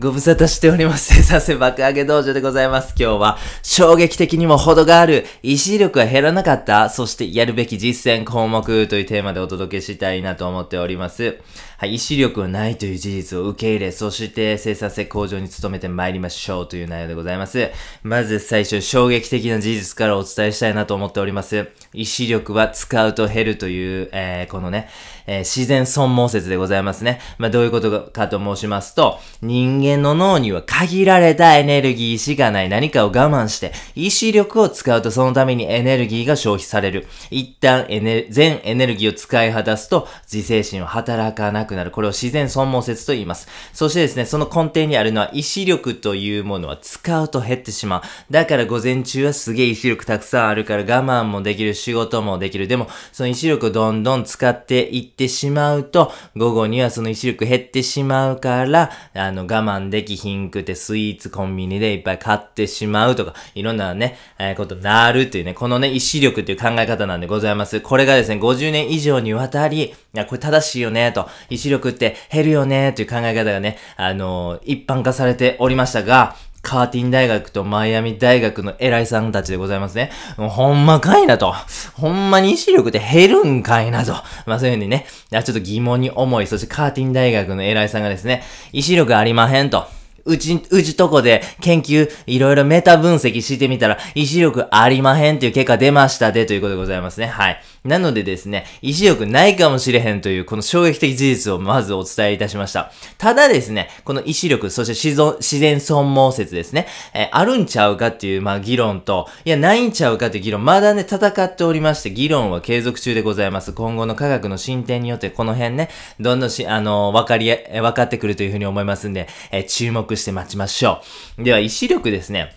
ご無沙汰しております。生産性爆上げ道場でございます。今日は、衝撃的にも程がある、意志力は減らなかったそしてやるべき実践項目というテーマでお届けしたいなと思っております。はい、意志力はないという事実を受け入れ、そして生産性向上に努めて参りましょうという内容でございます。まず最初、衝撃的な事実からお伝えしたいなと思っております。意志力は使うと減るという、えー、このね、えー、自然損耗説でございますね。まあ、どういうことかと申しますと、人間の脳には限られたエネルギーしかない何かを我慢して、意志力を使うとそのためにエネルギーが消費される。一旦エネ、全エネルギーを使い果たすと、自制心は働かなくなる。これを自然損耗説と言います。そしてですね、その根底にあるのは意志力というものは使うと減ってしまう。だから午前中はすげえ意志力たくさんあるから我慢もできる、仕事もできる。でも、その意志力をどんどん使っていってしまうと、午後にはその意志力減ってしまうから、あの、我慢できひんくてスイーツコンビニでいっぱい買ってしまうとか、いろんなね、えー、ことなるというね、このね、意志力っていう考え方なんでございます。これがですね、50年以上にわたり、いや、これ正しいよね、と、意志力って減るよね、という考え方がね、あのー、一般化されておりましたが、カーティン大学とマイアミ大学の偉いさんたちでございますね。もうほんまかいなと。ほんまに意志力って減るんかいなと。まあそういうふうにね、ちょっと疑問に思い、そしてカーティン大学の偉いさんがですね、意志力ありまへんと。うち、うちとこで研究、いろいろメタ分析してみたら、意志力ありまへんっていう結果出ましたでということでございますね。はい。なのでですね、意志力ないかもしれへんという、この衝撃的事実をまずお伝えいたしました。ただですね、この意志力、そして自然損耗説ですね、えー、あるんちゃうかっていう、まあ、議論と、いや、ないんちゃうかっていう議論、まだね、戦っておりまして、議論は継続中でございます。今後の科学の進展によって、この辺ね、どんどんし、あのー、わかり、わかってくるというふうに思いますんで、えー、注目して待ちましょう。では、意志力ですね。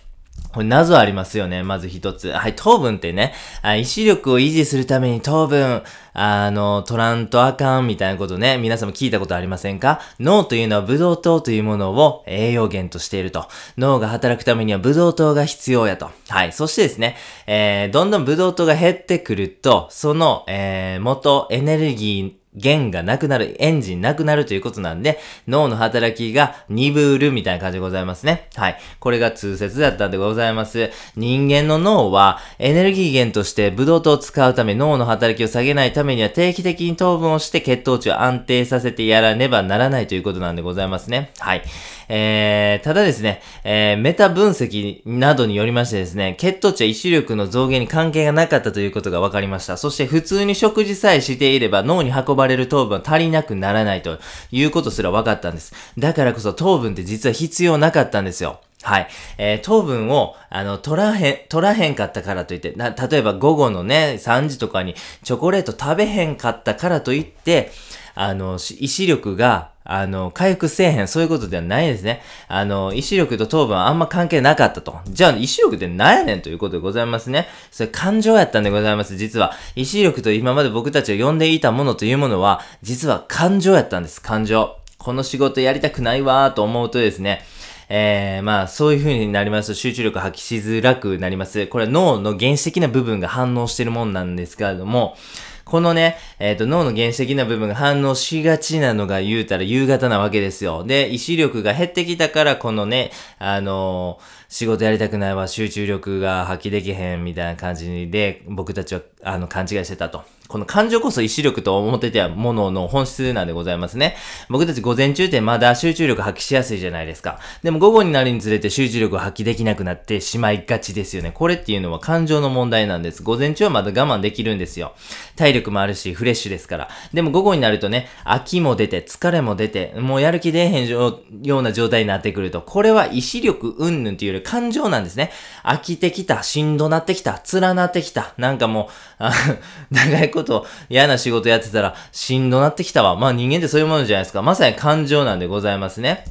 これ謎ありますよね。まず一つ。はい、糖分ってね、あ意志力を維持するために糖分、あの、取らんとあかんみたいなことね、皆さんも聞いたことありませんか？脳というのはブドウ糖というものを栄養源としていると。脳が働くためにはブドウ糖が必要やと。はい。そしてですね、えー、どんどんブドウ糖が減ってくると、その、えー、元エネルギー、弦がなくなる、エンジンなくなるということなんで、脳の働きが鈍るみたいな感じでございますね。はい。これが通説だったんでございます。人間の脳はエネルギー源としてブドウ糖を使うため脳の働きを下げないためには定期的に糖分をして血糖値を安定させてやらねばならないということなんでございますね。はい。えー、ただですね、えー、メタ分析などによりましてですね、血糖値は意志力の増減に関係がなかったということが分かりました。そして普通に食事さえしていれば脳に運ばれる糖分は足りなくならないということすら分かったんです。だからこそ糖分って実は必要なかったんですよ。はい。えー、糖分を、あの、取らへん、取らへんかったからといって、な、例えば午後のね、3時とかにチョコレート食べへんかったからといって、あの、意志力が、あの、回復せえへん、そういうことではないですね。あの、意志力と糖分はあんま関係なかったと。じゃあ、意志力って何やねんということでございますね。それ感情やったんでございます、実は。意志力と今まで僕たちが呼んでいたものというものは、実は感情やったんです、感情。この仕事やりたくないわーと思うとですね、えー、まあ、そういう風になりますと集中力発揮しづらくなります。これは脳の原始的な部分が反応してるもんなんですけれども、このね、えっ、ー、と、脳の原始的な部分が反応しがちなのが言うたら夕方なわけですよ。で、意志力が減ってきたから、このね、あのー仕事やりたくないわ、集中力が発揮できへんみたいな感じで、僕たちは、あの、勘違いしてたと。この感情こそ意志力と思ってたものの本質なんでございますね。僕たち午前中ってまだ集中力発揮しやすいじゃないですか。でも午後になるにつれて集中力を発揮できなくなってしまいがちですよね。これっていうのは感情の問題なんです。午前中はまだ我慢できるんですよ。体力もあるし、フレッシュですから。でも午後になるとね、飽きも出て、疲れも出て、もうやる気出えへんような状態になってくると、これは意志力云々っていうより感情なんですね。飽きてきた、しんどなってきた、連なってきた。なんかもう、長いこと嫌な仕事やってたら、しんどなってきたわ。まあ人間ってそういうものじゃないですか。まさに感情なんでございますね。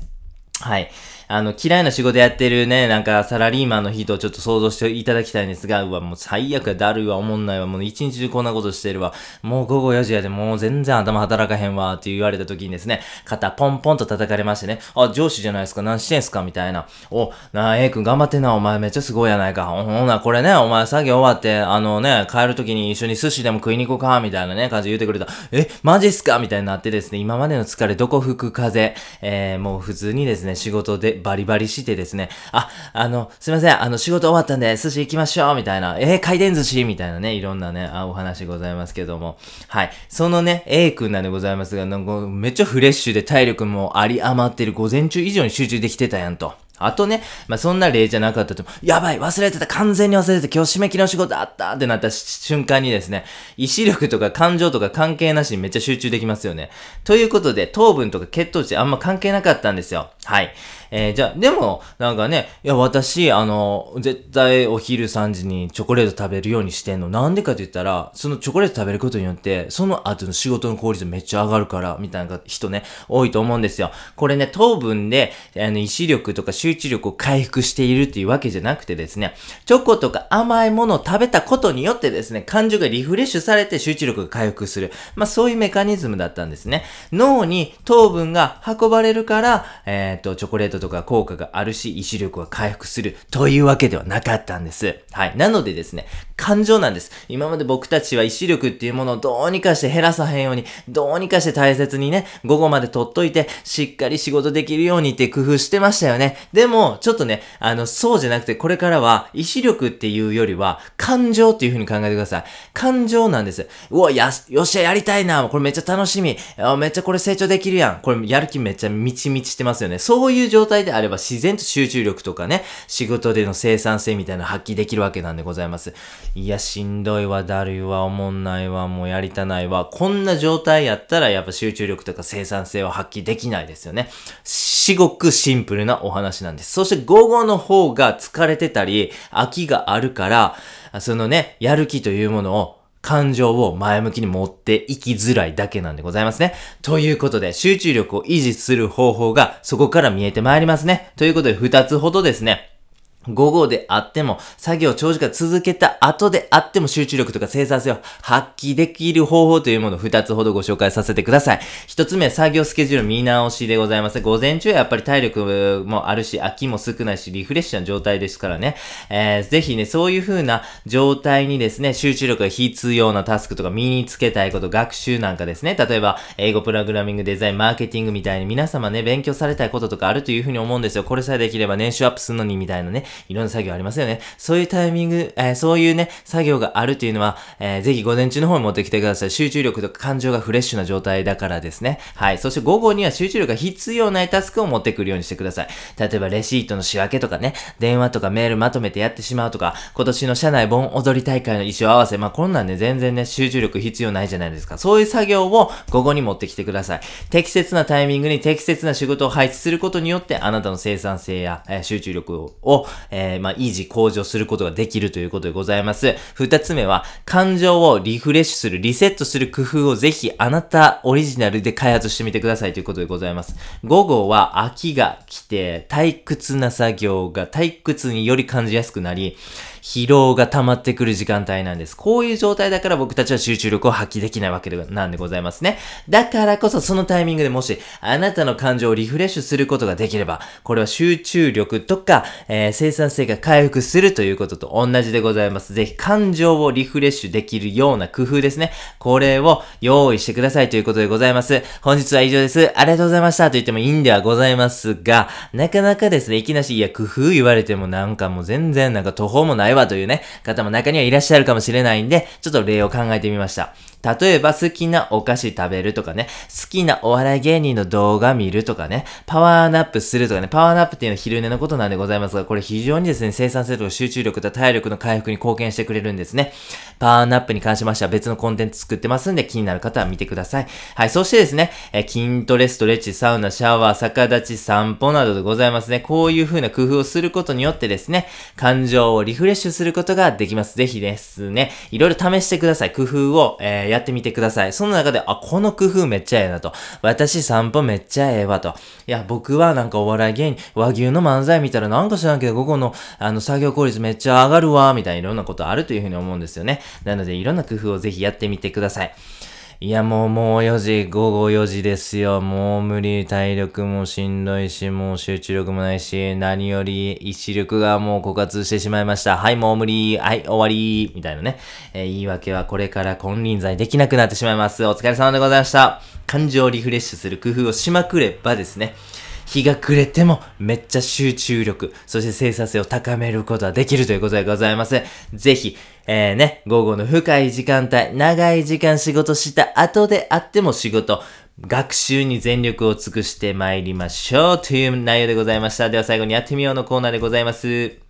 はい。あの、嫌いな仕事やってるね、なんかサラリーマンの人をちょっと想像していただきたいんですが、うわ、もう最悪や、だるいわ、おもんないわ、もう一日中こんなことしてるわ、もう午後4時やで、もう全然頭働かへんわ、って言われた時にですね、肩ポンポンと叩かれましてね、あ、上司じゃないですか、何してんすかみたいな。お、なあ、A 君頑張ってな、お前めっちゃすごいやないか。ほんな、これね、お前作業終わって、あのね、帰る時に一緒に寿司でも食いに行こうか、みたいなね、感じで言うてくれた。え、マジっすかみたいになってですね、今までの疲れどこ吹く風、えー、もう普通にですね、仕事でバリバリしてですね、あ、あの、すいません、あの、仕事終わったんで、寿司行きましょうみたいな、えー、回転寿司？みたいなね、いろんなね、あお話ございますけども。はい。そのね、A 君なんでございますが、なんかめっちゃフレッシュで体力もあり余ってる午前中以上に集中できてたやんと。あとね、まあ、そんな例じゃなかったと、やばい忘れてた完全に忘れてた今日締め切りの仕事あったってなった瞬間にですね、意志力とか感情とか関係なしにめっちゃ集中できますよね。ということで、糖分とか血糖値あんま関係なかったんですよ。はい。えー、じゃあ、でも、なんかね、いや、私、あの、絶対お昼3時にチョコレート食べるようにしてんの。なんでかって言ったら、そのチョコレート食べることによって、その後の仕事の効率めっちゃ上がるから、みたいな人ね、多いと思うんですよ。これね、糖分で、あの、意志力とか集中力を回復しているっていうわけじゃなくてですね、チョコとか甘いものを食べたことによってですね、感情がリフレッシュされて集中力が回復する。まあ、そういうメカニズムだったんですね。脳に糖分が運ばれるから、えっ、ー、と、チョコレートとか効果があるし、意志力が回復するというわけではなかったんです。はい。なのでですね、感情なんです。今まで僕たちは意志力っていうものをどうにかして減らさへんように、どうにかして大切にね、午後まで取っといて、しっかり仕事できるようにって工夫してましたよね。でも、ちょっとね、あの、そうじゃなくて、これからは、意志力っていうよりは、感情っていう風に考えてください。感情なんです。うわ、や、よっしゃ、やりたいな。これめっちゃ楽しみ。めっちゃこれ成長できるやん。これやる気めっちゃみちみちしてますよね。そういう状態であれば、自然と集中力とかね、仕事での生産性みたいな発揮できるわけなんでございます。いや、しんどいわ、だるいわ、おもんないわ、もうやりたないわ。こんな状態やったら、やっぱ集中力とか生産性を発揮できないですよね。至極シンプルなお話なんです。そして午後の方が疲れてたり、飽きがあるから、そのね、やる気というものを感情を前向きに持っていきづらいだけなんでございますね。ということで、集中力を維持する方法がそこから見えてまいりますね。ということで、二つほどですね。午後であっても、作業長時間続けた後であっても集中力とか生産性を発揮できる方法というものを2つほどご紹介させてください。1つ目は、作業スケジュール見直しでございます。午前中はやっぱり体力もあるし、空きも少ないし、リフレッシュな状態ですからね。えー、ぜひね、そういう風な状態にですね、集中力が必要なタスクとか身につけたいこと、学習なんかですね、例えば、英語プログラミング、デザイン、マーケティングみたいに皆様ね、勉強されたいこととかあるという風に思うんですよ。これさえできれば年収アップするのにみたいなね。いろんな作業ありますよね。そういうタイミング、えー、そういうね、作業があるっていうのは、えー、ぜひ午前中の方に持ってきてください。集中力とか感情がフレッシュな状態だからですね。はい。そして午後には集中力が必要ないタスクを持ってくるようにしてください。例えば、レシートの仕分けとかね、電話とかメールまとめてやってしまうとか、今年の社内盆踊り大会の衣装合わせ、まあ、こんなんね、全然ね、集中力必要ないじゃないですか。そういう作業を午後に持ってきてください。適切なタイミングに適切な仕事を配置することによって、あなたの生産性や、えー、集中力を、えー、まあ、維持向上することができるということでございます。二つ目は、感情をリフレッシュする、リセットする工夫をぜひあなたオリジナルで開発してみてくださいということでございます。午後は秋が来て、退屈な作業が退屈により感じやすくなり、疲労が溜まってくる時間帯なんです。こういう状態だから僕たちは集中力を発揮できないわけなんでございますね。だからこそそのタイミングでもし、あなたの感情をリフレッシュすることができれば、これは集中力とか、えー、生産性が回復するということと同じでございます。ぜひ感情をリフレッシュできるような工夫ですね。これを用意してくださいということでございます。本日は以上です。ありがとうございましたと言ってもいいんではございますが、なかなかですね、いきなし、いや、工夫言われてもなんかもう全然なんか途方もないわというね、方も中にはいらっしゃるかもしれないんで、ちょっと例を考えてみました。例えば好きなお菓子食べるとかね、好きなお笑い芸人の動画見るとかね、パワーナップするとかね、パワーナップっていうのは昼寝のことなんでございますが、これ非常にですね、生産性とか集中力と体力の回復に貢献してくれるんですね。パワーナップに関しましては別のコンテンツ作ってますんで気になる方は見てください。はい、そしてですね、え筋トレ、ストレッチ、サウナ、シャワー、逆立ち、散歩などでございますね。こういう風な工夫をすることによってですね、感情をリフレッシュすることができます。ぜひですね、いろいろ試してください。工夫を、えーやってみてください。その中で、あ、この工夫めっちゃええなと。私散歩めっちゃええわと。いや、僕はなんかお笑い芸人、和牛の漫才見たらなんか知らんけど、午後の、あの、作業効率めっちゃ上がるわ、みたいないろんなことあるというふうに思うんですよね。なので、いろんな工夫をぜひやってみてください。いや、もう、もう4時、午後4時ですよ。もう無理、体力もしんどいし、もう集中力もないし、何より意志力がもう枯渇してしまいました。はい、もう無理。はい、終わり。みたいなね。えー、言い訳はこれから金輪際できなくなってしまいます。お疲れ様でございました。感情をリフレッシュする工夫をしまくればですね。日が暮れてもめっちゃ集中力、そして生産性を高めることができるということでございます。ぜひ、えー、ね、午後の深い時間帯、長い時間仕事した後であっても仕事、学習に全力を尽くして参りましょうという内容でございました。では最後にやってみようのコーナーでございます。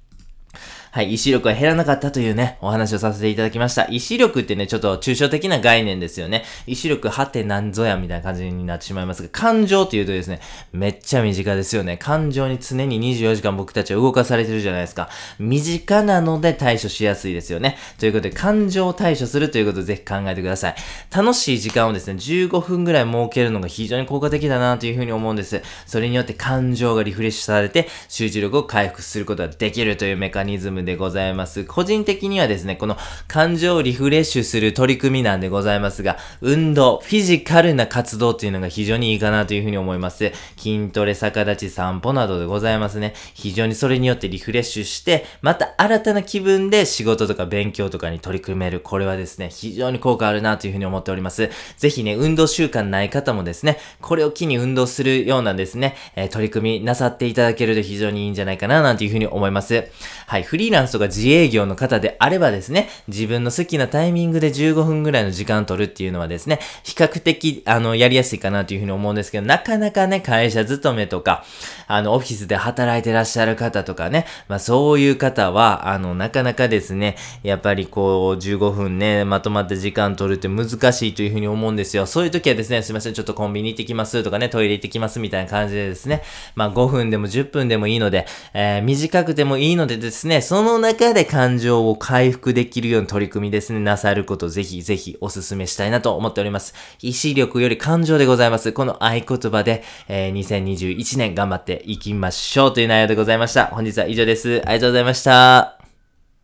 はい、意志力は減らなかったというね、お話をさせていただきました。意志力ってね、ちょっと抽象的な概念ですよね。意志力、はてなんぞやみたいな感じになってしまいますが、感情っていうとですね、めっちゃ身近ですよね。感情に常に24時間僕たちは動かされてるじゃないですか。身近なので対処しやすいですよね。ということで、感情を対処するということをぜひ考えてください。楽しい時間をですね、15分ぐらい設けるのが非常に効果的だなというふうに思うんです。それによって感情がリフレッシュされて、集中力を回復することができるというメカニズムでございます。個人的にはですね、この感情をリフレッシュする取り組みなんでございますが、運動、フィジカルな活動っていうのが非常にいいかなというふうに思います。筋トレ、逆立ち、散歩などでございますね。非常にそれによってリフレッシュして、また新たな気分で仕事とか勉強とかに取り組める。これはですね、非常に効果あるなというふうに思っております。ぜひね、運動習慣ない方もですね、これを機に運動するようなですね、えー、取り組みなさっていただけると非常にいいんじゃないかななんていうふうに思います。はい、フリーランスとか自営業の方であればですね、自分の好きなタイミングで15分ぐらいの時間を取るっていうのはですね、比較的、あの、やりやすいかなというふうに思うんですけど、なかなかね、会社勤めとか、あの、オフィスで働いてらっしゃる方とかね、まあそういう方は、あの、なかなかですね、やっぱりこう、15分ね、まとまって時間取るって難しいというふうに思うんですよ。そういう時はですね、すいません、ちょっとコンビニ行ってきますとかね、トイレ行ってきますみたいな感じでですね、まあ5分でも10分でもいいので、えー、短くてもいいのでですね、その中で感情を回復できるような取り組みですね、なさることぜひぜひお勧めしたいなと思っております。意志力より感情でございます。この合言葉で、えー、2021年頑張っていきましょうという内容でございました。本日は以上です。ありがとうございました。